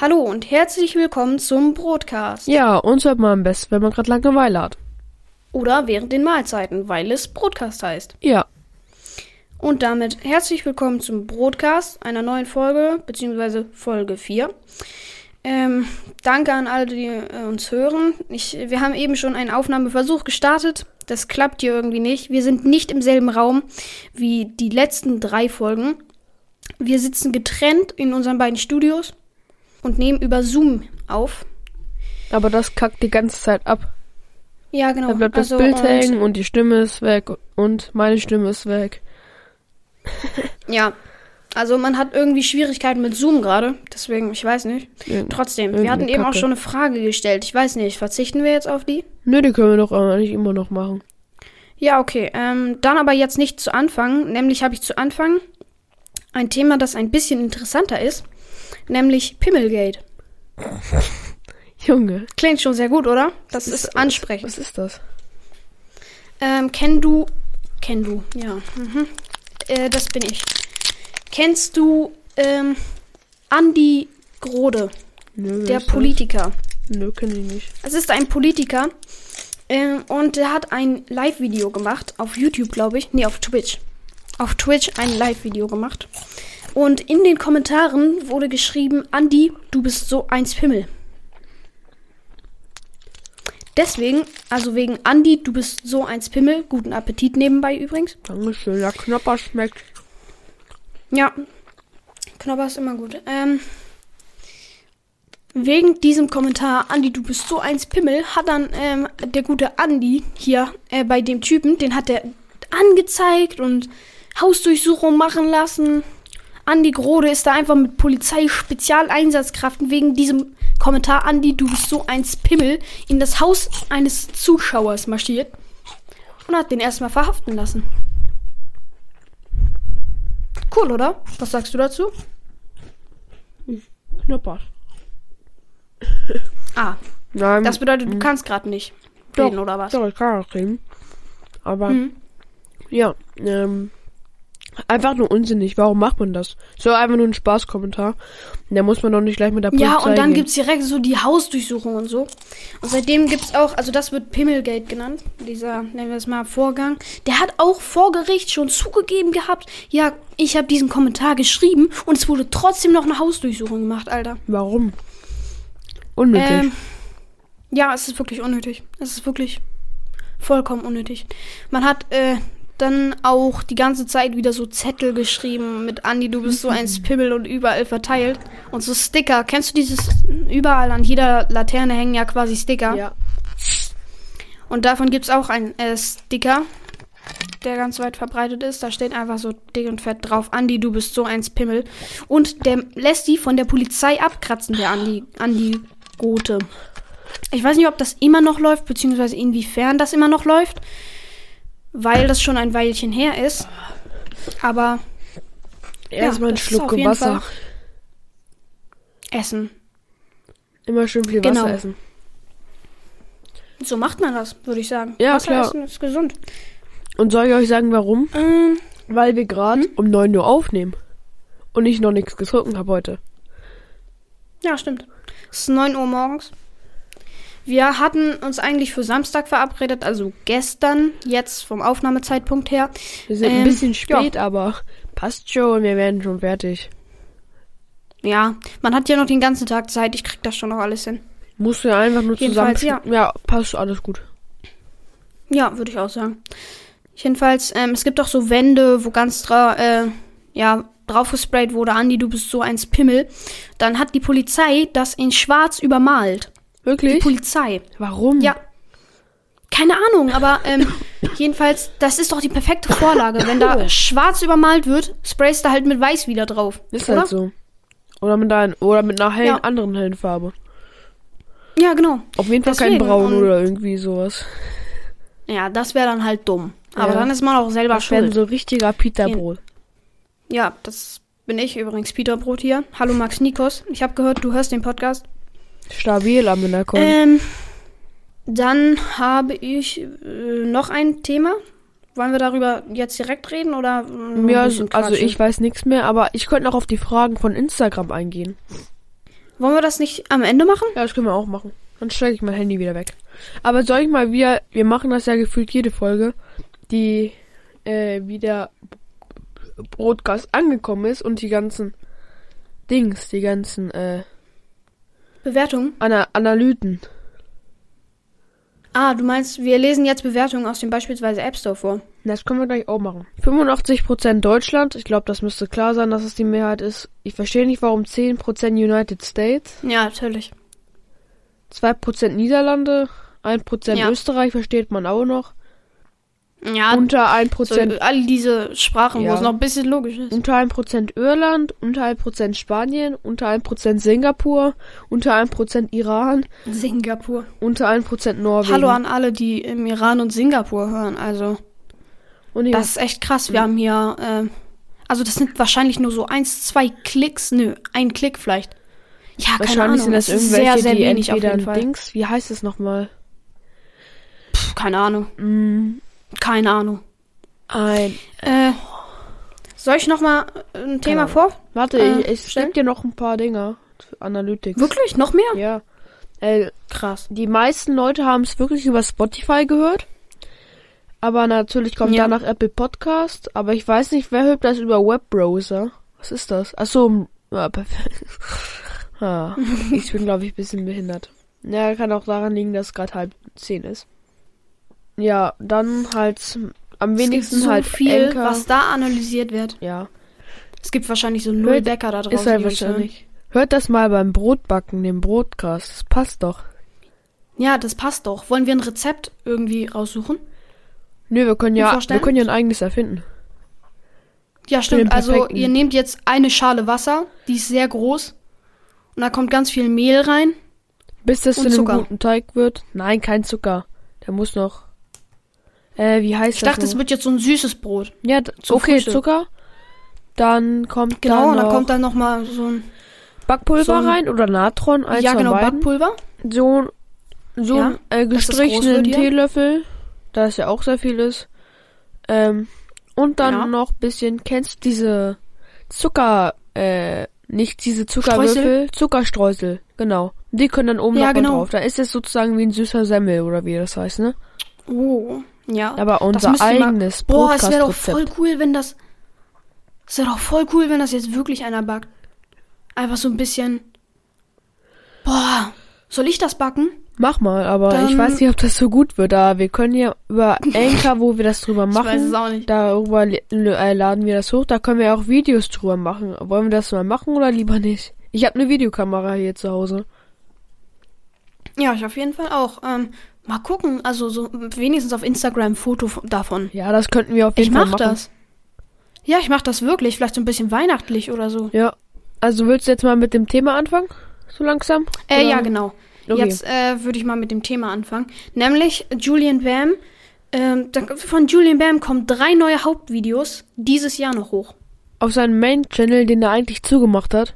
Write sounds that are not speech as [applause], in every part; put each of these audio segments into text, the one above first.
Hallo und herzlich willkommen zum Broadcast. Ja, uns hört man am besten, wenn man gerade Langeweile hat. Oder während den Mahlzeiten, weil es Broadcast heißt. Ja, Und damit herzlich willkommen zum Broadcast, einer neuen Folge, beziehungsweise Folge 4. Ähm, danke an alle, die äh, uns hören. Ich, wir haben eben schon einen Aufnahmeversuch gestartet. Das klappt hier irgendwie nicht. Wir sind nicht im selben Raum wie die letzten drei Folgen. Wir sitzen getrennt in unseren beiden Studios und nehmen über Zoom auf. aber das kackt die ganze Zeit ab. Ja, genau. Da bleibt das Also, Bild und- hängen und die Stimme ist weg und meine Stimme ist weg. [laughs] Ja, also man hat irgendwie Schwierigkeiten mit Zoom gerade, deswegen, ich weiß nicht. Ja. Trotzdem, wir hatten eben auch schon eine Frage gestellt. Ich weiß nicht, verzichten wir jetzt auf die? Nö, die können wir doch eigentlich immer noch machen. Ja, okay. Ähm, dann aber jetzt nicht zu Anfang. Nämlich habe ich zu Anfang ein Thema, das ein bisschen interessanter ist. Nämlich Pimmelgate. [laughs] Junge. Klingt schon sehr gut, oder? Das ist, was- ansprechend. Was ist das? Ähm, kenn du. Kenn du, ja. Mhm. Äh, das bin ich. Kennst du ähm, Andi Grode, Nö, der ist das? Politiker? Nö, kenn ich nicht. Es ist ein Politiker ähm, und der hat ein Live-Video gemacht auf YouTube, glaube ich. Nee, auf Twitch. Auf Twitch ein Live-Video gemacht. Und in den Kommentaren wurde geschrieben, Andi, du bist so ein Pimmel. Deswegen, also wegen Andi, du bist so ein Pimmel. Guten Appetit nebenbei übrigens. Dankeschön, der Knopper schmeckt. Ja, Knopper ist immer gut. Ähm, wegen diesem Kommentar, Andi, du bist so ein Pimmel, hat dann ähm, der gute Andi hier äh, bei dem Typen, den hat er angezeigt und Hausdurchsuchung machen lassen. Andi Grode ist da einfach mit Polizei-Spezialeinsatzkräften wegen diesem Kommentar, Andi, du bist so ein Pimmel, in das Haus eines Zuschauers marschiert und hat den erstmal verhaften lassen. Cool, oder? Was sagst du dazu? Knopper. Ah, Nein, das bedeutet, du kannst gerade nicht doch, reden, oder was? Doch, ich kann auch reden. Aber, Mhm. ja, ähm, einfach nur unsinnig. Warum macht man das? So einfach nur ein Spaßkommentar. Da muss man doch nicht gleich mit der Polizei Ja, und dann gehen. gibt's direkt so die Hausdurchsuchung und so. Und seitdem gibt's auch, also das wird Pimmelgate genannt, dieser, nennen wir es mal, Vorgang. Der hat auch vor Gericht schon zugegeben gehabt, ja, ich habe diesen Kommentar geschrieben und es wurde trotzdem noch eine Hausdurchsuchung gemacht, Alter. Warum? Unnötig. Ähm, ja, es ist wirklich unnötig. Es ist wirklich vollkommen unnötig. Man hat äh, dann auch die ganze Zeit wieder so Zettel geschrieben mit Andi, du bist so ein [laughs] Spimmel und überall verteilt. Und so Sticker. Kennst du dieses? Überall an jeder Laterne hängen ja quasi Sticker. ja. Und davon gibt es auch einen äh, Sticker, der ganz weit verbreitet ist. Da steht einfach so dick und fett drauf, Andi, du bist so ein Pimmel. Und der lässt die von der Polizei abkratzen, der Andi, Andi Gote. Ich weiß nicht, ob das immer noch läuft, beziehungsweise inwiefern das immer noch läuft, weil das schon ein Weilchen her ist. Aber Erstmal einen das ist Schluck Wasser. Fall- Essen. Immer schön viel Genau. Wasser essen. So macht man das, würde ich sagen. Ja, Wasser klar. essen ist gesund. Und soll ich euch sagen, warum? Ähm, Weil wir gerade Hm? um 9 Uhr aufnehmen. Und ich noch nichts getrunken habe heute. Ja, stimmt. Es ist 9 Uhr morgens. Wir hatten uns eigentlich für Samstag verabredet, also gestern, jetzt vom Aufnahmezeitpunkt her. Wir sind Ähm, ein bisschen ja. spät, aber passt schon, wir werden schon fertig. Ja, man hat ja noch den ganzen Tag Zeit, ich krieg das schon noch alles hin. Musst du ja einfach nur zusammen. Jedenfalls, ja. ja, passt alles gut. Ja, würde ich auch sagen. Jedenfalls, ähm, es gibt auch so Wände, wo ganz dra äh, ja, draufgesprayt wurde, Andi, du bist so ein Pimmel. Dann hat die Polizei das in schwarz übermalt. Die Wirklich? Polizei. Warum? Ja. Keine Ahnung, aber ähm, [laughs] jedenfalls, das ist doch die perfekte Vorlage. Wenn da schwarz übermalt wird, sprayst du halt mit weiß wieder drauf. Ist oder? halt so. Oder mit, ein, oder mit einer hellen, Ja. anderen hellen Farbe. Ja, genau. Auf jeden Fall Deswegen, kein Braun oder irgendwie sowas. Ja, das wäre dann halt dumm. Aber Ja. dann ist man auch selber Das wäre schuld. so richtiger Peterbrot. Ja, das bin ich übrigens, Peter Brot hier. Hallo Max Nikos. Ich habe gehört, du hörst den Podcast. Stabil am Hintergrund. Ähm, dann habe ich äh, noch ein Thema. Wollen wir darüber jetzt direkt reden oder ja, also quatschen? ich weiß nichts mehr, aber ich könnte noch auf die Fragen von Instagram eingehen. Wollen wir das nicht am Ende machen? Ja, das können wir auch machen. Dann stecke ich mein Handy wieder weg. Aber soll ich mal wieder, wir machen das ja gefühlt jede Folge, die äh, wieder Broadcast angekommen ist und die ganzen Dings, die ganzen äh, Bewertungen? Ana Analyten. Ah, du meinst, wir lesen jetzt Bewertungen aus dem beispielsweise App Store vor. Das können wir gleich auch machen. 85% Deutschland. Ich glaube, das müsste klar sein, dass es die Mehrheit ist. Ich verstehe nicht, warum 10% United States. Ja, natürlich. 2% Niederlande. 1% Ja. Österreich versteht man auch noch. Ja, Unter so, 1%, all diese Sprachen, wo Ja. es noch ein bisschen logisch ist. unter 1% Irland. Unter 1% Spanien. Unter 1% Singapur. Unter 1% Iran. Singapur. Unter 1% Norwegen. Hallo an alle, die im Iran und Singapur hören. Also, Und das ist echt krass. Wir haben hier, ähm, also das sind wahrscheinlich nur so eins, zwei Klicks. Nö, ein Klick vielleicht. Ja, keine wahrscheinlich Ahnung. sind das ist irgendwelche, sehr, sehr die wenig auf entweder jeden ein Fall. Dings, wie heißt es nochmal? Pff, keine Ahnung. Mm, Keine Ahnung. ein, Äh, soll ich noch mal ein Thema Ahnung. vor? warte, Äh, ich, ich stellen? gebe dir noch ein paar Dinger. Analytics. Wirklich? Noch mehr? Ja. Äh, Krass. die meisten Leute haben es wirklich über Spotify gehört. Aber natürlich kommt Ja. danach Apple Podcast. Aber ich weiß nicht, wer hört das über Webbrowser? Was ist das? Achso, ja, [laughs] perfekt. ah, ich bin, glaube ich, ein bisschen behindert. Ja, kann auch daran liegen, dass es gerade halb zehn ist. Ja, dann halt am wenigsten so halt viel, Anchor. was da analysiert wird. ja, Es gibt wahrscheinlich so null Hört- Bäcker da draußen. ist halt wahrscheinlich. Hört das mal beim Brotbacken, dem Brotcast. Das passt doch. Ja, das passt doch. Wollen wir ein Rezept irgendwie raussuchen? Nö, wir können ja, vorstellen? wir können ja ein eigenes erfinden. Ja, stimmt. Also ihr nehmt jetzt eine Schale Wasser, die ist sehr groß. Und da kommt ganz viel Mehl rein. Bis das zu einem guten Teig wird. Nein, kein Zucker. Der muss noch. Äh, wie heißt Ich das? dachte, es wird jetzt so ein süßes Brot. Ja, okay, Frühstück. Zucker. Dann kommt Genau, dann noch kommt dann noch mal so ein Backpulver so ein- rein oder Natron, eins ja genau. Backpulver. So, so Ja, ein äh, gestrichenen. Teelöffel, da es ja auch sehr viel ist. Ähm, und dann Ja. noch bisschen, kennst du diese Zucker, äh, nicht diese Zuckerwürfel, Streusel? Zuckerstreusel, genau. Die können dann oben Ja, noch genau. drauf. Da ist es sozusagen wie ein süßer Semmel oder wie das heißt, ne? Oh, ja. Aber unser ihr mal- eigenes Boah, es wäre doch voll cool, wenn das. Es wäre doch voll cool, wenn das jetzt wirklich einer backt. Einfach so ein bisschen. Boah, soll ich das backen? Mach mal, aber ich Dann- weiß nicht, ob das so gut wird. Da wir können ja über [laughs] Anchor, wo wir das drüber Ich weiß es machen, auch nicht. darüber äh, laden wir das hoch. Da können wir auch Videos drüber machen. Wollen wir das mal machen oder lieber nicht? Ich habe eine Videokamera hier zu Hause. Ja, ich auf jeden Fall auch. Ähm, mal gucken, also so wenigstens auf Instagram ein Foto von- davon. Ja, das könnten wir auf Ich jeden Fall mach machen. das. Ja, ich mach das wirklich. Vielleicht so ein bisschen weihnachtlich oder so. Ja. Also willst du jetzt mal mit dem Thema anfangen? So langsam? Äh, Oder- ja, genau. Okay. Jetzt äh, würde ich mal mit dem Thema anfangen. Nämlich Julian Bam. Ähm, von Julian Bam kommen drei neue Hauptvideos dieses Jahr noch hoch. Auf seinem Main-Channel, den er eigentlich zugemacht hat.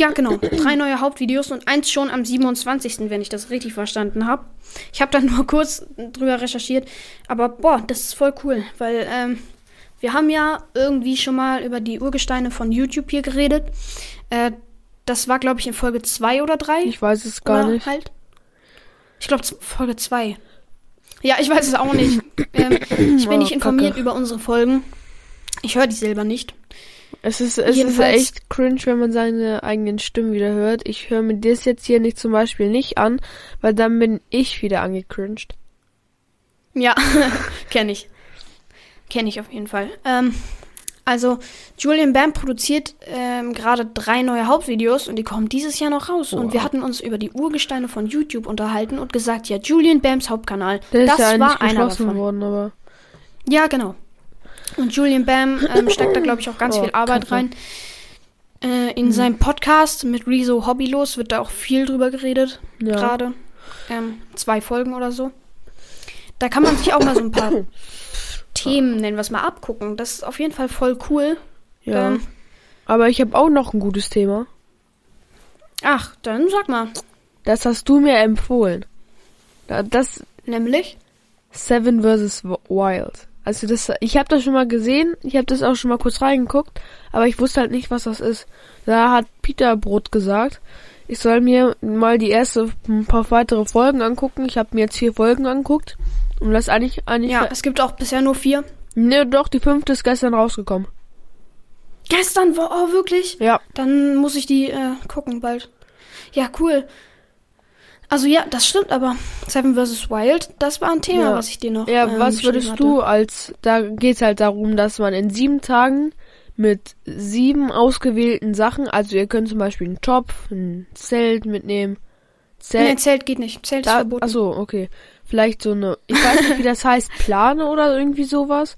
Ja, genau. Drei neue Hauptvideos und eins schon am 27., wenn ich das richtig verstanden habe. Ich habe dann [laughs] nur kurz drüber recherchiert. Aber boah, das ist voll cool, weil ähm, wir haben ja irgendwie schon mal über die Urgesteine von YouTube hier geredet. Äh, das war, glaube ich, in Folge 2 oder 3. Ich weiß es gar Oder nicht. Halt. Ich glaube, Folge 2. Ja, ich weiß es auch nicht. [laughs] ähm, ich bin Oh, nicht informiert Kacke. über unsere Folgen. Ich höre die selber nicht. Es ist, es ist echt cringe, wenn man seine eigenen Stimmen wieder hört. Ich höre mir das jetzt hier nicht zum Beispiel nicht an, weil dann bin ich wieder angecringed. Ja, [laughs] kenne ich. Kenne ich auf jeden Fall. Ähm, also, Julian Bam produziert ähm, gerade drei neue Hauptvideos und die kommen dieses Jahr noch raus. Und wir Wow. hatten uns über die Urgesteine von YouTube unterhalten und gesagt, ja, Julian Bams Hauptkanal, Der das ist ja war einer davon. worden, aber Ja, genau. Und Julian Bam ähm, steckt da, glaube ich, auch ganz Oh, viel Arbeit rein. Äh, in seinem Podcast mit Rezo Hobbylos wird da auch viel drüber geredet, ja. gerade. Ähm, zwei Folgen oder so. Da kann man sich auch mal so ein paar [coughs] Themen, nennen wir es mal, abgucken. Das ist auf jeden Fall voll cool. ja. Ähm, aber ich habe auch noch ein gutes Thema. ach, dann sag mal. Das hast du mir empfohlen. Da- Das Nämlich? Seven vs. Wild. Also das, ich habe das schon mal gesehen, ich habe das auch schon mal kurz reingeguckt, aber ich wusste halt nicht, was das ist. Da hat Peter Brot gesagt, ich soll mir mal die erste ein paar weitere Folgen angucken. Ich habe mir jetzt vier Folgen angeguckt und das eigentlich eigentlich Ja, es gibt auch bisher nur vier. Ne, doch die fünfte ist gestern rausgekommen. Gestern war, oh, wirklich? Ja. Dann muss ich die äh, gucken bald. Ja, cool. Also ja, das stimmt, aber Seven vs. Wild, das war ein Thema, Ja. was ich dir noch. Ja, ähm, was würdest hatte. du als, da geht's halt darum, dass man in sieben Tagen mit sieben ausgewählten Sachen, also ihr könnt zum Beispiel einen Topf, ein Zelt mitnehmen, Zelt, Nee, Zelt geht nicht. Zelt ist da, verboten. achso, okay, vielleicht so eine, ich weiß nicht, wie das [laughs] heißt, Plane oder irgendwie sowas,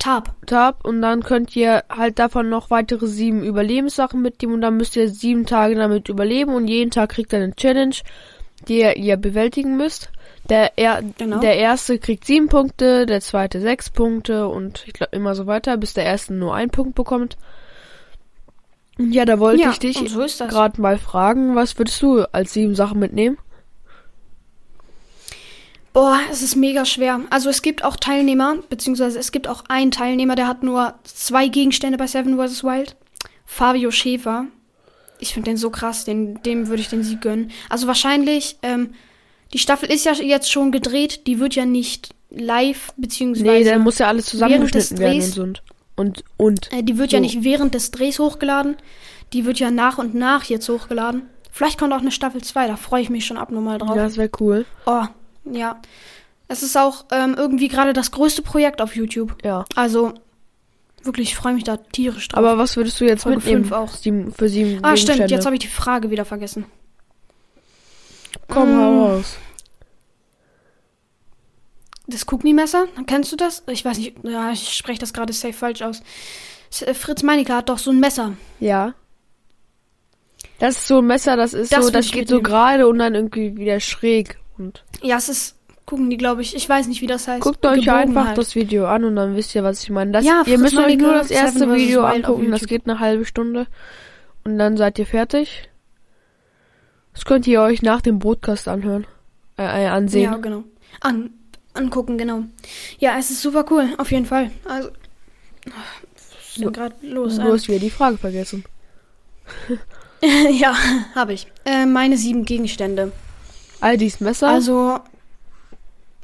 Tab. Tab, und dann könnt ihr halt davon noch weitere sieben Überlebenssachen mitnehmen und dann müsst ihr sieben Tage damit überleben und jeden Tag kriegt ihr eine Challenge, die ihr, bewältigen müsst. Der, er, Genau. der erste kriegt sieben Punkte, der zweite sechs Punkte und ich glaube immer so weiter, bis der erste nur einen Punkt bekommt. Und ja, da wollte Ja, ich dich so gerade mal fragen, was würdest du als sieben Sachen mitnehmen? Boah, es ist mega schwer. Also es gibt auch Teilnehmer, beziehungsweise es gibt auch einen Teilnehmer, der hat nur zwei Gegenstände bei Seven vs. Wild. Fabio Schäfer. Ich finde den so krass, den, dem würde ich den Sieg gönnen. Also wahrscheinlich, ähm, die Staffel ist ja jetzt schon gedreht, die wird ja nicht live, beziehungsweise Nee, dann muss ja alles zusammengeschnitten werden und Drehs-. Und, und, und. äh, die wird ja so. nicht während des Drehs hochgeladen, die wird ja nach und nach jetzt hochgeladen. Vielleicht kommt auch eine Staffel 2, da freue ich mich schon abnormal drauf. Ja, das wäre cool. Oh, ja. Es ist auch ähm, irgendwie gerade das größte Projekt auf YouTube. Ja. Also, wirklich, ich freue mich da tierisch drauf. Aber was würdest du jetzt Folge mitnehmen? fünf auch. Sieben, für sieben ah, stimmt, jetzt habe ich die Frage wieder vergessen. Komm, Mm. hau raus. Das Kugni-Messer, kennst du das? Ich weiß nicht, ja, ich spreche das gerade safe falsch aus. Äh, Fritz Meinecke hat doch so ein Messer. Ja. Das ist so ein Messer, das ist Das so, das geht so gerade und dann irgendwie wieder schräg. Und Ja, es ist, gucken die, glaube ich. Ich weiß nicht, wie das heißt. guckt euch einfach halt. das Video an und dann wisst ihr, was ich meine. Das, Ja, ihr müsst euch nur das erste. Video angucken, das geht eine halbe Stunde. Und dann seid ihr fertig. Das könnt ihr euch nach dem Broadcast anhören. Äh, äh, ansehen. Ja, genau. An, angucken, genau. Ja, es ist super cool, auf jeden Fall. Also, was ist gerade los? Du hast wieder die Frage vergessen. [laughs] ja, habe ich. Äh, meine sieben Gegenstände. Aldis Messer. Also,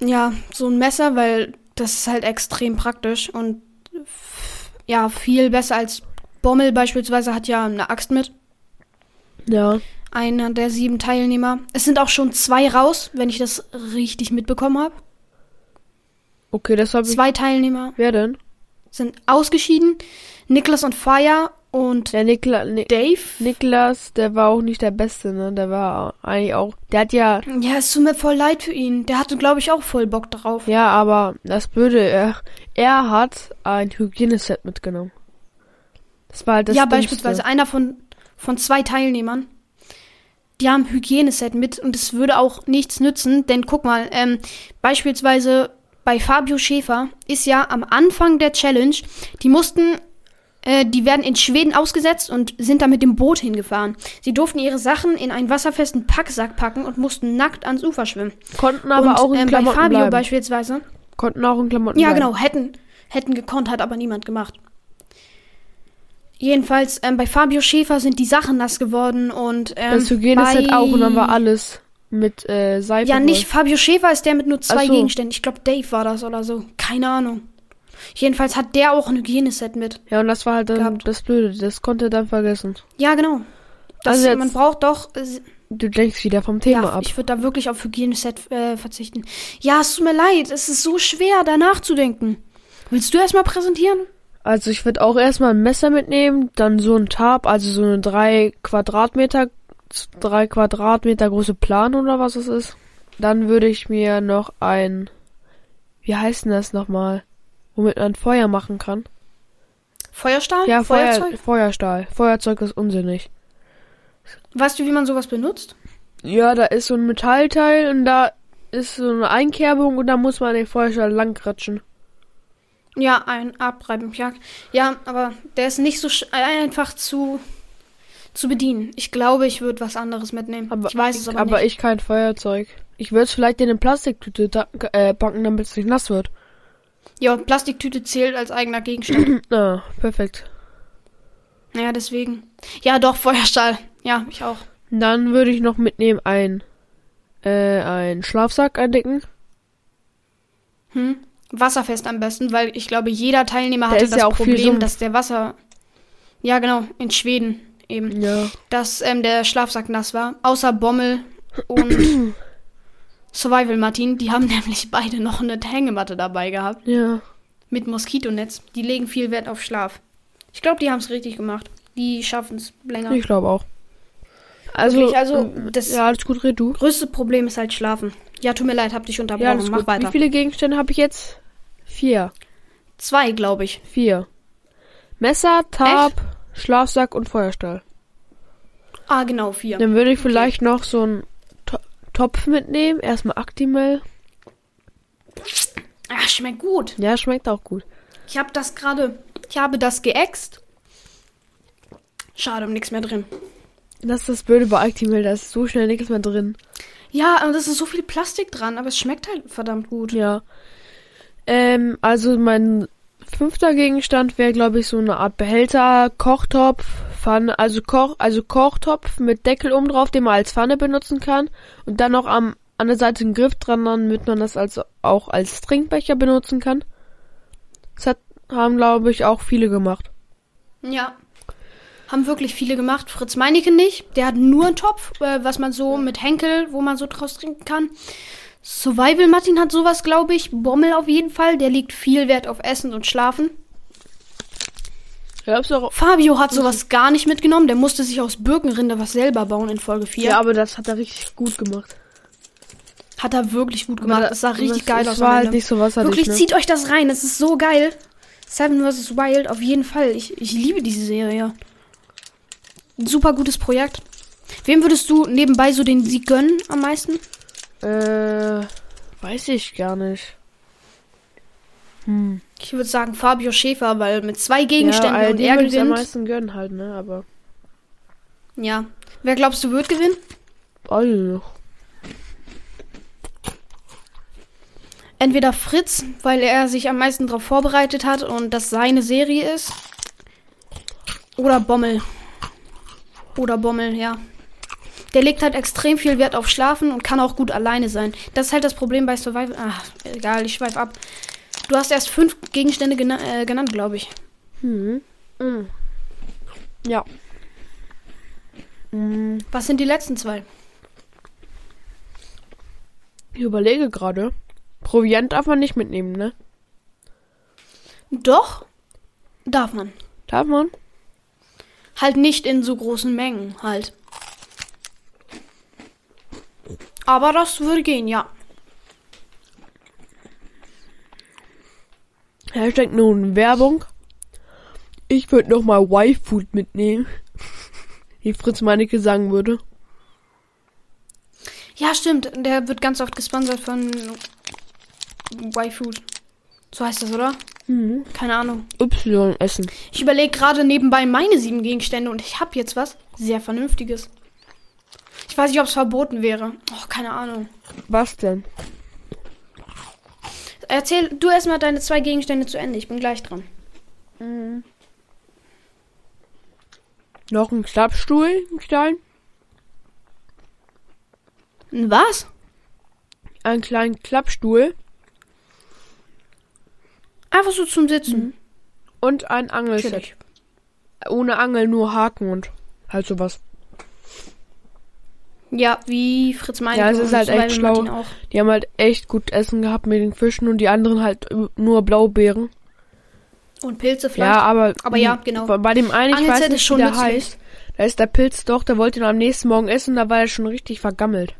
ja, so ein Messer, weil das ist halt extrem praktisch und ja, viel besser als Bommel beispielsweise hat ja eine Axt mit. ja. Einer der sieben Teilnehmer. Es sind auch schon zwei raus, wenn ich das richtig mitbekommen habe. Okay, das habe ich. Zwei Teilnehmer Wer denn? sind ausgeschieden. Niklas und Faya und Der Nikla Ni Dave. Niklas, der war auch nicht der Beste, ne? Der war eigentlich auch. Der hat ja. Ja, es tut mir voll leid für ihn. Der hatte, glaube ich, auch voll Bock drauf. Ja, aber das Blöde, er, er hat ein Hygieneset mitgenommen. Das war halt das ja, Dümmste. beispielsweise einer von, von zwei Teilnehmern. Die haben Hygieneset mit und es würde auch nichts nützen, denn guck mal, ähm, beispielsweise bei Fabio Schäfer ist ja am Anfang der Challenge, die mussten, äh, die werden in Schweden ausgesetzt und sind da mit dem Boot hingefahren. Sie durften ihre Sachen in einen wasserfesten Packsack packen und mussten nackt ans Ufer schwimmen. Konnten aber und auch in ähm, bei Klamotten Fabio bleiben. beispielsweise Konnten auch in Klamotten ja, bleiben. genau, hätten, hätten gekonnt, hat aber niemand gemacht. Jedenfalls, ähm, bei Fabio Schäfer sind die Sachen nass geworden und ähm, Das Hygieneset bei- auch und dann war alles mit äh, Seife. Ja, nicht Fabio Schäfer ist der mit nur zwei so. Gegenständen. Ich glaube, Dave war das oder so. Keine Ahnung. Jedenfalls hat der auch ein Hygieneset mit. Ja, und das war halt dann gehabt. das Blöde. Das konnte er dann vergessen. Ja, genau. Das, Also jetzt- man braucht doch. Äh, Du denkst wieder vom Thema ja, ab. ich würde da wirklich auf Hygieneset äh, verzichten. Ja, es tut mir leid. Es ist so schwer, da nachzudenken. Willst du erstmal präsentieren? Also ich würde auch erstmal ein Messer mitnehmen, dann so ein Tab, also so eine drei Quadratmeter, drei Quadratmeter große Plan oder was es ist. Dann würde ich mir noch ein, wie heißt denn das nochmal, womit man Feuer machen kann? Feuerstahl? Ja, Feuer, Feuerzeug? Feuerstahl. Feuerzeug ist unsinnig. Weißt du, wie man sowas benutzt? Ja, da ist so ein Metallteil und da ist so eine Einkerbung und da muss man den Feuerstahl langkratschen. Ja, ein Abreiben. Ja, ja aber der ist nicht so sch- einfach zu, zu bedienen. Ich glaube, ich würde was anderes mitnehmen. Aber ich weiß es aber, aber nicht. ich kein Feuerzeug. Ich würde es vielleicht in eine Plastiktüte äh, packen, damit es nicht nass wird. Ja, Plastiktüte zählt als eigener Gegenstand. [clears throat] Ah, perfekt. naja, deswegen. Ja, doch, Feuerstahl. Ja, ich auch. Dann würde ich noch mitnehmen ein, äh, ein Schlafsack eindecken. Hm? Wasserfest am besten, weil ich glaube, jeder Teilnehmer Da hatte das ja Problem, dass der Wasser. Ja, genau, in Schweden eben. Ja. Dass ähm, der Schlafsack nass war. Außer Bommel und [clears throat] Survival Martin. Die haben [laughs] nämlich beide noch eine Hängematte dabei gehabt. Ja. Mit Moskitonetz. Die legen viel Wert auf Schlaf. Ich glaube, die haben es richtig gemacht. Die schaffen es länger. Ich glaube auch. Also, Wirklich, also, ähm, das- ja, alles gut, red du. Größte Problem ist halt Schlafen. Ja, tut mir leid, hab dich Ja, unterbrochen. alles Mach gut. weiter. Wie viele Gegenstände habe ich jetzt? Vier. Zwei, glaube ich. Vier. Messer, Tab, Schlafsack und Feuerstahl. Ah, genau, vier. Dann würde ich vielleicht noch so To Topf mitnehmen. Erstmal Actimel. Ah, schmeckt gut. Ja, schmeckt auch gut. Ich habe das gerade. Ich habe das geäxt. Schade, nichts mehr drin. Das ist das Blöde bei Actimel, da ist so schnell nichts mehr drin. Ja, und es ist so viel Plastik dran, aber es schmeckt halt verdammt gut. Ja. Ähm, also mein fünfter Gegenstand wäre, glaube ich, so eine Art Behälter, Kochtopf, Pfanne, also Koch, also Kochtopf mit Deckel oben drauf, den man als Pfanne benutzen kann. Und dann noch am, an der Seite einen Griff dran, damit man das als, auch als Trinkbecher benutzen kann. Das hat, haben, glaube ich, auch viele gemacht. Ja. Haben wirklich viele gemacht. Fritz Meinecke nicht. Der hat nur einen Topf, äh, was man so mit Henkel, wo man so draus trinken kann. Survival Martin hat sowas, glaube ich. Bommel auf jeden Fall. Der legt viel Wert auf Essen und Schlafen. Fabio hat sowas gar nicht mitgenommen. Der musste sich aus Birkenrinde was selber bauen in Folge 4. ja, aber das hat er richtig gut gemacht. Hat er wirklich gut gemacht. Das sah richtig das- geil das aus. war halt nicht so wasserdicht, Wirklich, ne? zieht euch das rein. Es ist so geil. Seven vs. Wild, auf jeden Fall. Ich, ich liebe diese Serie. Ein super gutes Projekt. Wem würdest du nebenbei so den Sieg gönnen am meisten? Äh, weiß ich gar nicht. Hm. Ich würde sagen Fabio Schäfer, weil mit zwei Gegenständen ja, und er ich am gewinnt. meisten gönnen halt, ne, aber. Ja. Wer glaubst du wird gewinnen? Oh, Entweder Fritz, weil er sich am meisten darauf vorbereitet hat und das seine Serie ist. Oder Bommel. Oder Bommel, ja. Der legt halt extrem viel Wert auf Schlafen und kann auch gut alleine sein. Das ist halt das Problem bei Survival. Ach, egal, ich schweif ab. Du hast erst fünf Gegenstände gena äh, genannt, glaube ich. Hm. Mm. Ja. Mm, Was sind die letzten zwei? Ich überlege gerade. Proviant darf man nicht mitnehmen, ne? Doch, darf man. Darf man? Halt nicht in so großen Mengen, halt. Aber das würde gehen, ja. Hashtag nun Werbung. Ich würde noch mal Y-Food mitnehmen. [laughs] Wie Fritz Meinecke sagen würde. Ja, stimmt. Der wird ganz oft gesponsert von Y-Food. So heißt das, oder? Mhm. Keine Ahnung. Y essen. Ich überlege gerade nebenbei meine sieben Gegenstände und ich habe jetzt was sehr Vernünftiges. Ich weiß nicht, ob es verboten wäre. Oh, keine Ahnung. Was denn? Erzähl du erstmal deine zwei Gegenstände zu Ende. Ich bin gleich dran. Noch ein Klappstuhl, ein kleinen. Ein Was? Einen kleinen Klappstuhl Einfach so zum Sitzen. und ein Angelset. Ohne Angel, nur Haken und halt sowas. Ja, wie Fritz Meinecke Ja, es ist halt echt schlau. Die haben halt echt gut Essen gehabt mit den Fischen und die anderen halt nur Blaubeeren. Und Pilze vielleicht. Ja, aber, Aber ja, genau. Bei, dem einen, ich weiß ist nicht, schon wie der nützlich. heißt. Da ist der Pilz doch, der wollte ihn am nächsten Morgen essen, da war er schon richtig vergammelt.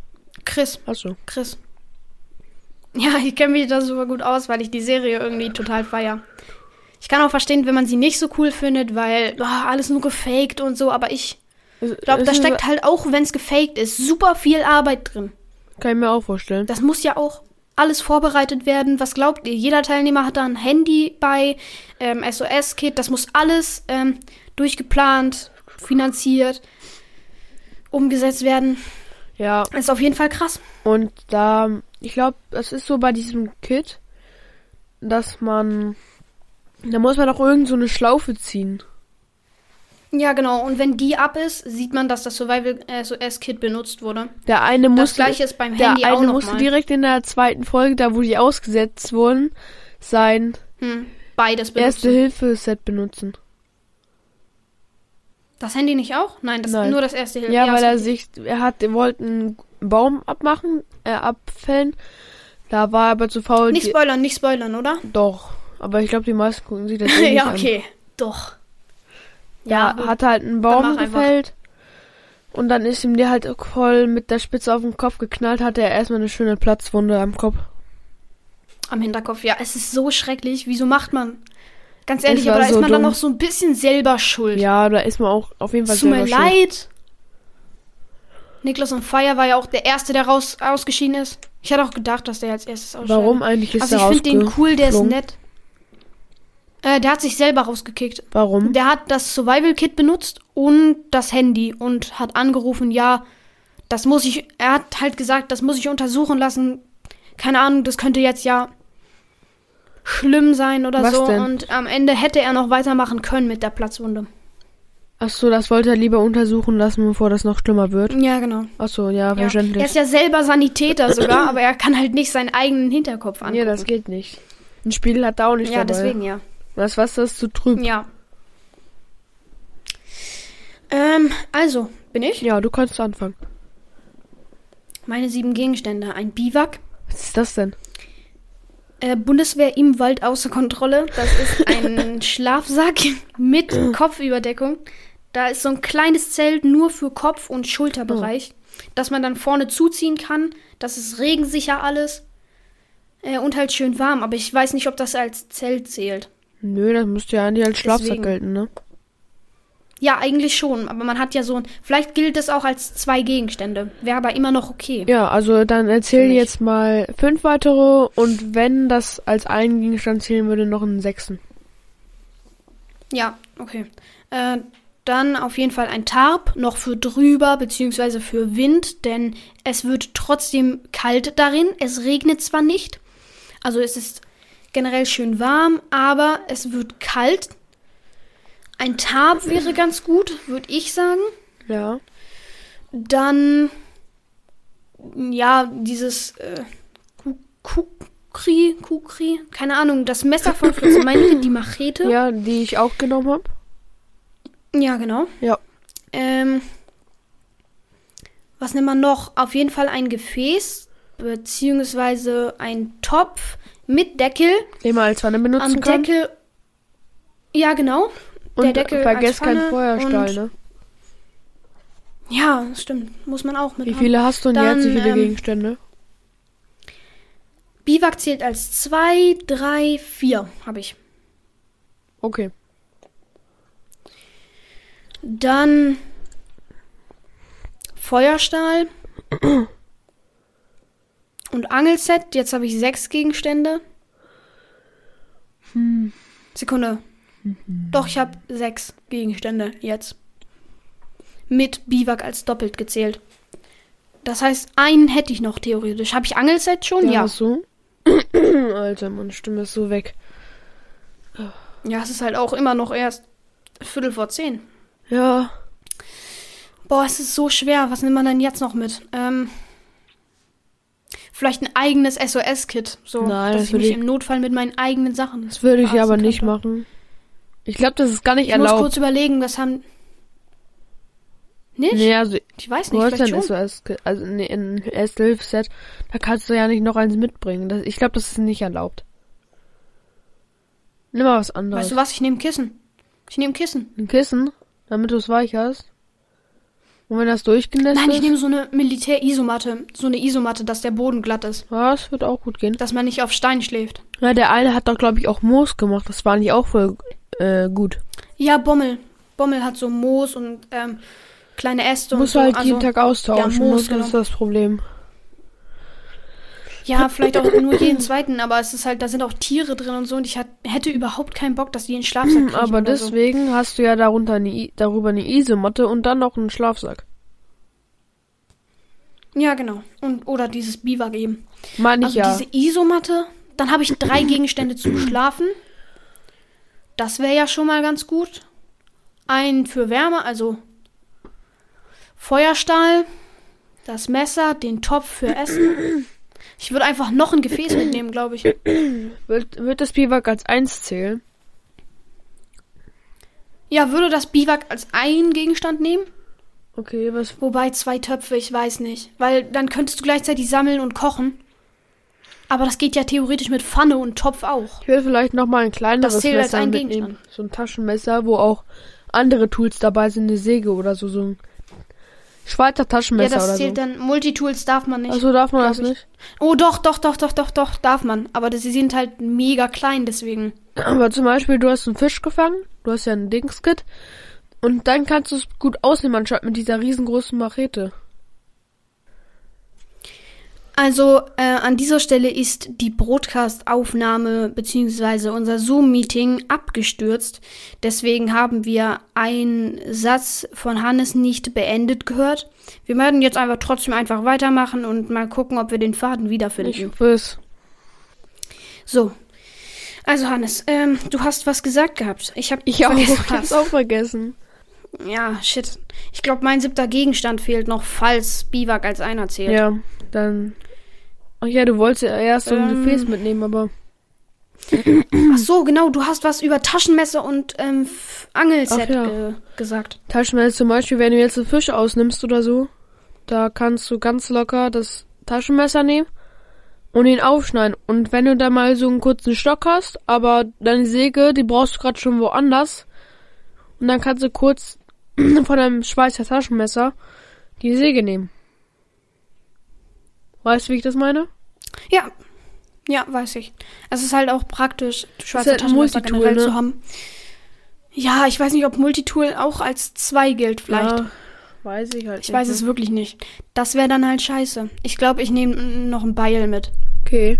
Chris, Achso. Chris. Ja, ich kenne mich da super gut aus, weil ich die Serie irgendwie total feier. Ich kann auch verstehen, wenn man sie nicht so cool findet, weil ah, alles nur gefaked und so, aber ich ich glaube, da steckt halt auch, wenn es gefaked ist, super viel Arbeit drin. Kann ich mir auch vorstellen. Das muss ja auch alles vorbereitet werden. Was glaubt ihr? Jeder Teilnehmer hat da ein Handy bei, ähm, SOS-Kit. Das muss alles ähm, durchgeplant, finanziert, umgesetzt werden. Ja. Das ist auf jeden Fall krass. Und da, ich glaube, das ist so bei diesem Kit, dass man, da muss man doch irgend so eine Schlaufe ziehen. Ja, genau. Und wenn die ab ist, sieht man, dass das Survival SOS Kit benutzt wurde. Der eine Das musste, gleiche ist beim der Handy auch eine noch musste mal. direkt in der zweiten Folge, da wo die ausgesetzt wurden, sein Hm, beides Erste benutzen. Das Handy nicht auch? Nein, das Nein. nur das erste Hilfe. Ja, weil er sich, er hat, er wollte einen Baum abmachen, äh, abfällen. Da war er aber zu faul. Nicht spoilern, nicht spoilern, oder? Doch, aber ich glaube, die meisten gucken sich das [laughs] eh nicht ja, an. okay. Doch. Ja, gut. hat halt einen Dann Baum gefällt. Und dann ist ihm der halt voll mit der Spitze auf den Kopf geknallt, hatte er erstmal eine schöne Platzwunde am Kopf. Am Hinterkopf, ja. Es ist so schrecklich. Wieso macht man? Ganz ehrlich, aber da so ist man dann dumm. noch so ein bisschen selber schuld. Ja, da ist man auch auf jeden Fall tut mir selber schuld. leid. Niklas on Fire war ja auch der Erste, der raus ausgeschieden ist. Ich hatte auch gedacht, dass der als erstes ausscheidet. Warum eigentlich ist Also ich finde den cool, der ist nett. Äh, der hat sich selber rausgekickt. Warum? Der hat das Survival Kit benutzt und das Handy und hat angerufen, ja, das muss ich, er hat halt gesagt, das muss ich untersuchen lassen. Keine Ahnung, das könnte jetzt ja schlimm sein oder Was so. denn? Und am Ende hätte er noch weitermachen können mit der Platzwunde. Ach so, das wollte er lieber untersuchen lassen, bevor das noch schlimmer wird. Ja, genau. Ach so, ja, Ja. verständlich. Er ist ja selber Sanitäter sogar, aber er kann halt nicht seinen eigenen Hinterkopf angucken. Ja, das geht nicht. Ein Spiel hat da auch nicht Ja, dabei. deswegen ja. Das Wasser ist zu trüb. Ja. Ähm, also, bin ich. Ja, du kannst anfangen. Meine sieben Gegenstände. Ein Biwak, Was ist das denn? Äh, Bundeswehr im Wald außer Kontrolle. Das ist ein [laughs] Schlafsack mit Kopfüberdeckung. Da ist so ein kleines Zelt nur für Kopf- und Schulterbereich, das man dann vorne zuziehen kann. Das ist regensicher alles. Äh, und halt schön warm. Aber ich weiß nicht, ob das als Zelt zählt. Nö, das müsste ja eigentlich als Schlafsack Deswegen. gelten, ne? Ja, eigentlich schon. Aber man hat ja so ein. Vielleicht gilt es auch als zwei Gegenstände. Wäre aber immer noch okay. Ja, also dann erzähl jetzt mal fünf weitere und wenn das als einen Gegenstand zählen würde, noch einen sechsten. Ja, okay. Äh, dann auf jeden Fall ein Tarp, noch für drüber, beziehungsweise für Wind, denn es wird trotzdem kalt darin. Es regnet zwar nicht, also es ist generell schön warm, aber es wird kalt. Ein Tarp wäre ganz gut, würde ich sagen. Ja. Dann, ja, dieses äh, Ku- Kukri, Kukri, keine Ahnung, das Messer von Fritz [coughs] Meinecke, die Machete. Ja, die ich auch genommen habe. Ja, genau. Ja. Ähm, was nimmt man noch? Auf jeden Fall ein Gefäß, beziehungsweise ein Topf mit Deckel. Den man als Pfanne benutzen Am kann. Deckel. Ja, genau. und der Deckel vergesst Pfanne Feuerstahl, ne? Ja, stimmt. Muss man auch mit Wie haben. viele hast du denn Dann, jetzt? Wie viele ähm, Gegenstände? Biwak zählt als zwei, drei, vier habe ich. Okay. Dann Feuerstahl [clears throat] und Angelset. Jetzt habe ich sechs Gegenstände. Sekunde. Doch, ich habe sechs Gegenstände jetzt. Mit Biwak als doppelt gezählt. Das heißt, einen hätte ich noch theoretisch. Habe ich Angelset schon? Ja. Hast du? [clears throat] Alter, meine Stimme ist so weg. Ja, es ist halt auch immer noch erst Viertel vor zehn. Ja. Boah, es ist so schwer. Was nimmt man denn jetzt noch mit? Ähm, vielleicht ein eigenes SOS-Kit. So, Nein, dass das ich mich ich- im Notfall mit meinen eigenen Sachen. Das würde ich aber nicht könnte. machen. Ich glaube, das ist gar nicht Ich muss erlaubt. kurz überlegen, was haben. Nicht? Nee, also Ich weiß du nicht, hast vielleicht ein schon. SOS, also nee, ein Erste-Hilfe-Set, da kannst du ja nicht noch eins mitbringen. Das, ich glaube, das ist nicht erlaubt. Nimm mal was anderes. Weißt du was? Ich nehme Kissen. Ich nehme Kissen. Ein Kissen, damit du es weich hast. Und wenn das durchgenässt Nein, ich ist, nehme so eine Militär-Isomatte. So eine Isomatte, dass der Boden glatt ist. ja, das wird auch gut gehen. Dass man nicht auf Stein schläft. Ja, der eine hat doch, glaube ich, auch Moos gemacht. Das war nicht auch voll äh, gut. Ja, Bommel. Bommel hat so Moos und ähm, kleine Äste und Musst so. du halt also, jeden Tag austauschen. ja, Moos, das ist genau. das Problem. Ja, vielleicht auch nur jeden zweiten, aber es ist halt, da sind auch Tiere drin und so und ich hat, hätte überhaupt keinen Bock, dass die in den Schlafsack [clears throat] kriechen Aber oder so. deswegen hast du ja darunter eine, darüber eine Isomatte und dann noch einen Schlafsack. Ja, genau. Und, oder dieses Biwak eben. Meine ich Also ja. diese Isomatte, Dann habe ich drei [clears throat] Gegenstände zum Schlafen. Das wäre ja schon mal ganz gut. Ein für Wärme, also Feuerstahl, das Messer, den Topf für Essen. [clears throat] Ich würde einfach noch ein Gefäß mitnehmen, glaube ich. [clears throat] Wird, wird das Biwak als eins zählen? Ja, würde das Biwak als einen Gegenstand nehmen? Okay, was. Wobei zwei Töpfe, ich weiß nicht. Weil dann könntest du gleichzeitig sammeln und kochen. Aber das geht ja theoretisch mit Pfanne und Topf auch. Ich will vielleicht noch mal ein kleineres Messer ein mitnehmen. Gegenstand. So ein Taschenmesser, wo auch andere Tools dabei sind, eine Säge oder so. So ein Schweizer Ja, Taschenmesser das oder zählt so. dann. Multitools darf man nicht. Also darf man das ich. nicht. Oh, doch, doch, doch, doch, doch, doch, darf man. Aber das- sie sind halt mega klein, deswegen. Aber zum Beispiel, du hast einen Fisch gefangen, du hast ja ein Dingskit und dann kannst du es gut ausnehmen, anstatt mit dieser riesengroßen Machete. Also äh, an dieser Stelle ist die Broadcast-Aufnahme bzw. unser Zoom-Meeting abgestürzt. Deswegen haben wir einen Satz von Hannes nicht beendet gehört. Wir werden jetzt einfach trotzdem einfach weitermachen und mal gucken, ob wir den Faden Ich wiederfinden. hoffe es. So. Also Hannes, ähm, du hast was gesagt gehabt. Ich habe Ich auch. Ich vergessen, hab's auch vergessen. Ja, shit. Ich glaube, mein siebter Gegenstand fehlt noch, falls Biwak als einer zählt. Ja, dann. Ach ja, du wolltest ja erst so ein Ähm. Gefäß mitnehmen, aber. Ach so, genau, du hast was über Taschenmesser und ähm, Angelset ja. ge gesagt. Taschenmesser zum Beispiel, wenn du jetzt einen Fisch ausnimmst oder so, da kannst du ganz locker das Taschenmesser nehmen und ihn aufschneiden. Und wenn du da mal so einen kurzen Stock hast, aber deine Säge, die brauchst du gerade schon woanders, und dann kannst du kurz [clears throat] von deinem Schweizer Taschenmesser die Säge nehmen. Weißt du, wie ich das meine? Ja. Ja, weiß ich. Es ist halt auch praktisch, Schweizer halt Taschenmesser generell ne? zu haben. Ja, ich weiß nicht, ob Multitool auch als zwei gilt, vielleicht. Ja, weiß ich halt Ich weiß es wirklich nicht. Das wäre dann halt scheiße. Ich glaube, ich nehme noch ein Beil mit. Okay.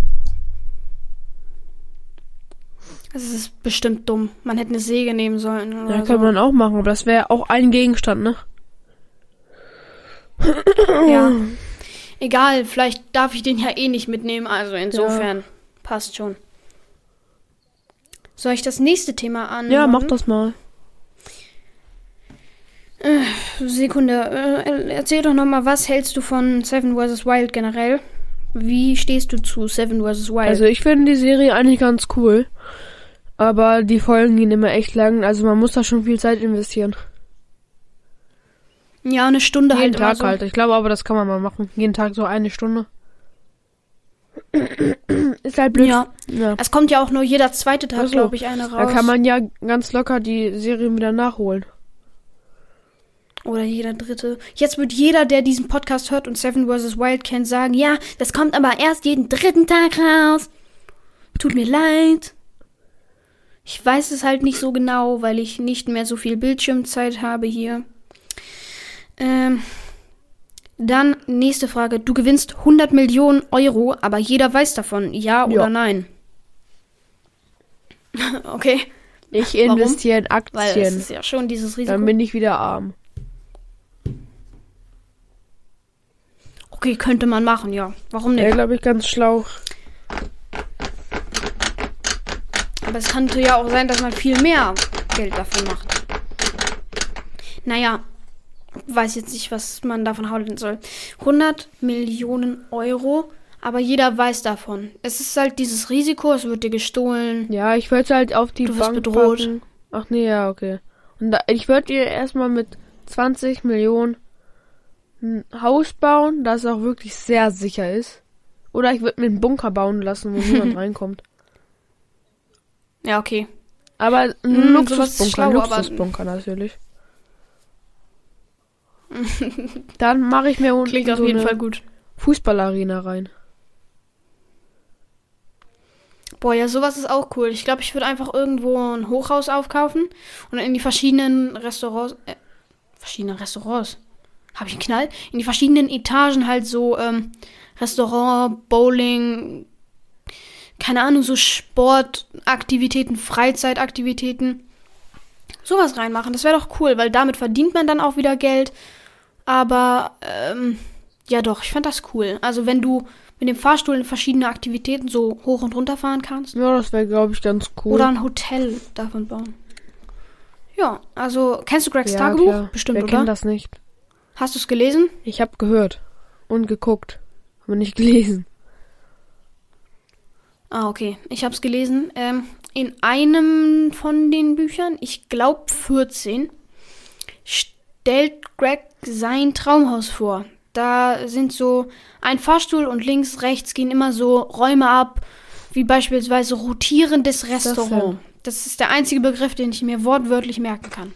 Das ist bestimmt dumm. Man hätte eine Säge nehmen sollen. Oder Ja, so. kann man auch machen, aber das wäre auch ein Gegenstand, ne? Ja. [clears throat] Egal, vielleicht darf ich den ja eh nicht mitnehmen, also insofern passt schon. Soll ich das nächste Thema an? Ja, mach das mal. Sekunde, äh, erzähl doch noch mal, was hältst du von Seven vs. Wild generell? Wie stehst du zu Seven vs. Wild? Also ich finde die Serie eigentlich ganz cool. Aber die Folgen gehen immer echt lang, also man muss da schon viel Zeit investieren. Ja, eine Stunde Jeden halt immer Tag so. halt. Ich glaube aber, das kann man mal machen. Jeden Tag so eine Stunde. [clears throat] Ist halt blöd. Ja, ja. es kommt ja auch nur jeder zweite Tag, so. glaube ich, eine raus. Da kann man ja ganz locker die Serie wieder nachholen. Oder jeder dritte. Jetzt wird jeder, der diesen Podcast hört und Seven vs. Wild kennt, sagen, ja, das kommt aber erst jeden dritten Tag raus. Tut mir leid. Ich weiß es halt nicht so genau, weil ich nicht mehr so viel Bildschirmzeit habe hier. Ähm, dann nächste Frage. Du gewinnst 100 Millionen Euro, aber jeder weiß davon, ja oder Ja. nein? [laughs] okay, Ich investiere in weil es Aktien. ist ja schon dieses Risiko. Dann bin ich wieder arm. Okay, könnte man machen, ja. Warum nicht? Ja, glaube ich, ganz schlau. Aber es könnte ja auch sein, dass man viel mehr Geld davon macht. Naja, weiß jetzt nicht, was man davon halten soll. 100 Millionen Euro, aber jeder weiß davon. Es ist halt dieses Risiko, es wird dir gestohlen. Ja, ich würde halt auf die Du wirst Bank bedroht. packen. Ach nee, ja, okay. Und da, ich würde ihr erstmal mit 20 Millionen ein Haus bauen, das auch wirklich sehr sicher ist. Oder ich würde mir einen Bunker bauen lassen, wo niemand [laughs] reinkommt. Ja, okay. Aber ein ist Luxusbunker, schlau, aber- Luxusbunker natürlich. [laughs] Dann mache ich mir unten Klingt auf so jeden eine Fall gut. Fußballarena rein. Boah, ja, sowas ist auch cool. Ich glaube, ich würde einfach irgendwo ein Hochhaus aufkaufen und in die verschiedenen Restaurants. Äh, verschiedene Restaurants. Habe ich einen Knall? In die verschiedenen Etagen halt so ähm, Restaurant, Bowling, keine Ahnung, so Sportaktivitäten, Freizeitaktivitäten. Sowas reinmachen. Das wäre doch cool, weil damit verdient man dann auch wieder Geld. Aber, ähm, ja doch, ich fand das cool. Also wenn du mit dem Fahrstuhl in verschiedene Aktivitäten so hoch und runter fahren kannst. Ja, das wäre, glaube ich, ganz cool. Oder ein Hotel davon bauen. Ja, also kennst du Gregs ja, Tagebuch? klar. Bestimmt, Wer oder? kennt das nicht? Hast du es gelesen? Ich habe gehört und geguckt, aber nicht gelesen. Ah, okay. Ich habe es gelesen. Ähm, in einem von den Büchern, ich glaube 14, stellt Greg sein Traumhaus vor. Da sind so ein Fahrstuhl und links, rechts gehen immer so Räume ab, wie beispielsweise rotierendes Restaurant. Das ist der einzige Begriff, den ich mir wortwörtlich merken kann.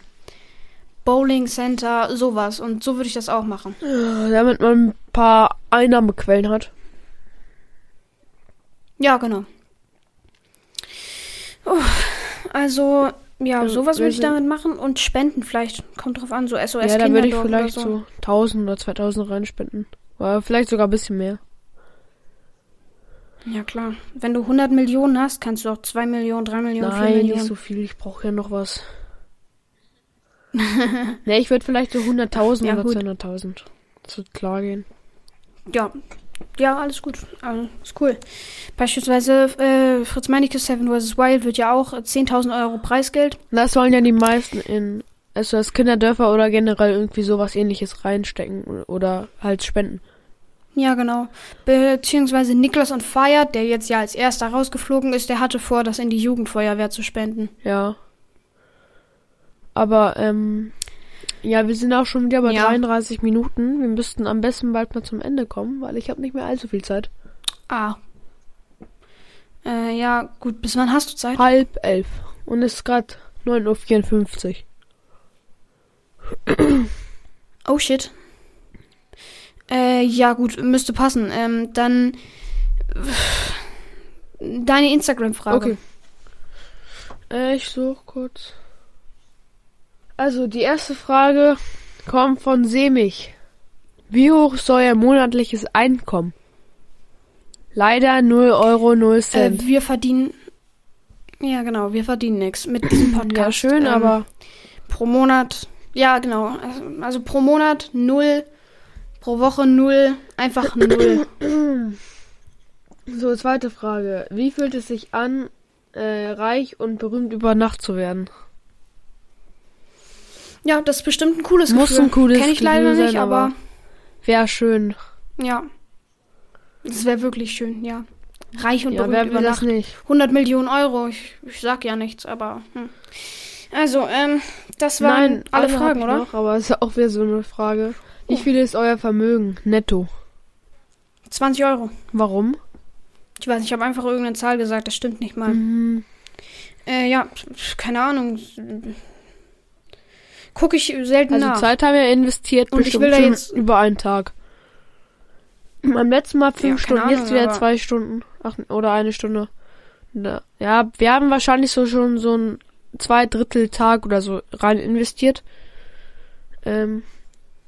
Bowling Center, sowas. Und so würde ich das auch machen. Äh, Damit man ein paar Einnahmequellen hat. Ja, genau. Uff, also, ja, Ähm, sowas würde ich damit machen und spenden vielleicht. Kommt drauf an, so SOS ja, da würde ich vielleicht so 1000 oder 2000 reinspenden. Oder vielleicht sogar ein bisschen mehr. Ja, klar. Wenn du 100 Millionen hast, kannst du auch 2 Millionen, 3 Millionen, 4 Nein, Millionen. nicht so viel. Ich brauche ja noch was. [laughs] ne, ich würde vielleicht so 100.000 Ja, oder gut. 200.000. Das wird klar gehen. Ja. Ja, alles gut. Alles cool. Beispielsweise äh, Fritz Meinecke Seven vs. Wild wird ja auch äh, 10.000 Euro Preisgeld. Das sollen ja die meisten in SOS Kinderdörfer oder generell irgendwie sowas ähnliches reinstecken oder halt spenden. Ja, genau. Beziehungsweise Niklas und Fire, der jetzt ja als erster rausgeflogen ist, der hatte vor, das in die Jugendfeuerwehr zu spenden. Ja. Aber, ähm, ja, wir sind auch schon wieder bei Ja. 33 Minuten. Wir müssten am besten bald mal zum Ende kommen, weil ich habe nicht mehr allzu viel Zeit. Ah. Äh, ja, gut. Bis wann hast du Zeit? Halb elf. Und es ist gerade 9.54 Uhr. [clears throat] Oh shit. Äh, ja, gut, müsste passen. Ähm, dann. Deine Instagram-Frage. Okay. Äh, ich suche kurz. Also, die erste Frage kommt von Semich. Wie hoch ist euer monatliches Einkommen? Leider 0 Euro 0 Äh, Cent. wir verdienen. Ja, genau, wir verdienen nichts mit diesem Podcast. ja, schön, Ähm, aber Pro Monat. Ja, genau. Also, also pro Monat null. Pro Woche null. Einfach null. So, zweite Frage. Wie fühlt es sich an, äh, reich und berühmt über Nacht zu werden? Ja, das ist bestimmt ein cooles Muss Gefühl. ein cooles Kenn ich leider Gefühl nicht, sein, aber, Wäre schön. ja. Das wäre wirklich schön, ja. Reich und Ja, berühmt über Nacht. nicht? 100 Millionen Euro. Ich, ich sag ja nichts, aber. Hm. Also, ähm, das waren Nein, alle Fragen, oder? Noch, aber es ist auch wieder so eine Frage. Wie viel ist euer Vermögen netto? 20 Euro. Warum? Ich weiß, ich habe einfach irgendeine Zahl gesagt, das stimmt nicht mal. Mhm. Äh, ja, keine Ahnung. Gucke ich selten Also nach. Zeit haben wir investiert, Und ich will da jetzt- über einen Tag. Beim letzten Mal fünf Ja, Stunden, Ahnung, jetzt wieder zwei Stunden. Ach, oder eine Stunde. Ja, wir haben wahrscheinlich so schon so ein zwei Drittel Tag oder so rein investiert. Ähm,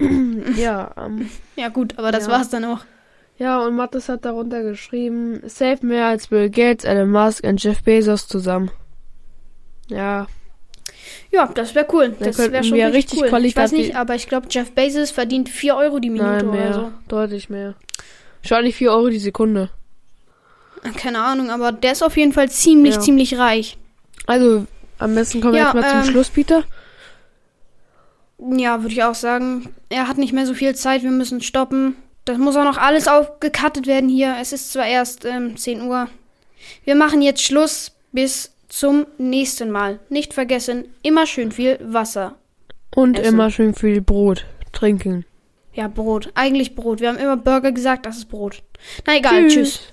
[clears throat] ja, ähm, Ja, gut, aber das Ja. war's dann auch. ja, und Mattes hat darunter geschrieben, save mehr als Bill Gates, Elon Musk und Jeff Bezos zusammen. Ja, Ja, das wäre cool. Das wäre schon wir richtig richtig cool. Ich weiß nicht, aber ich glaube, Jeff Bezos verdient 4 Euro die Minute nein, oder mehr, so. deutlich mehr. Wahrscheinlich 4 Euro die Sekunde. Keine Ahnung, aber der ist auf jeden Fall ziemlich, Ja. ziemlich reich. Also, am besten kommen wir Ja, jetzt mal zum ähm, Schluss, Peter. Ja, würde ich auch sagen. Er hat nicht mehr so viel Zeit, wir müssen stoppen. Das muss auch noch alles aufgekattet werden hier. Es ist zwar erst ähm, 10 Uhr. Wir machen jetzt Schluss. Bis zum nächsten Mal. Nicht vergessen, immer schön viel Wasser. Und essen. immer schön viel Brot trinken. Ja, Brot. Eigentlich Brot. Wir haben immer Burger gesagt, das ist Brot. Na egal, tschüss.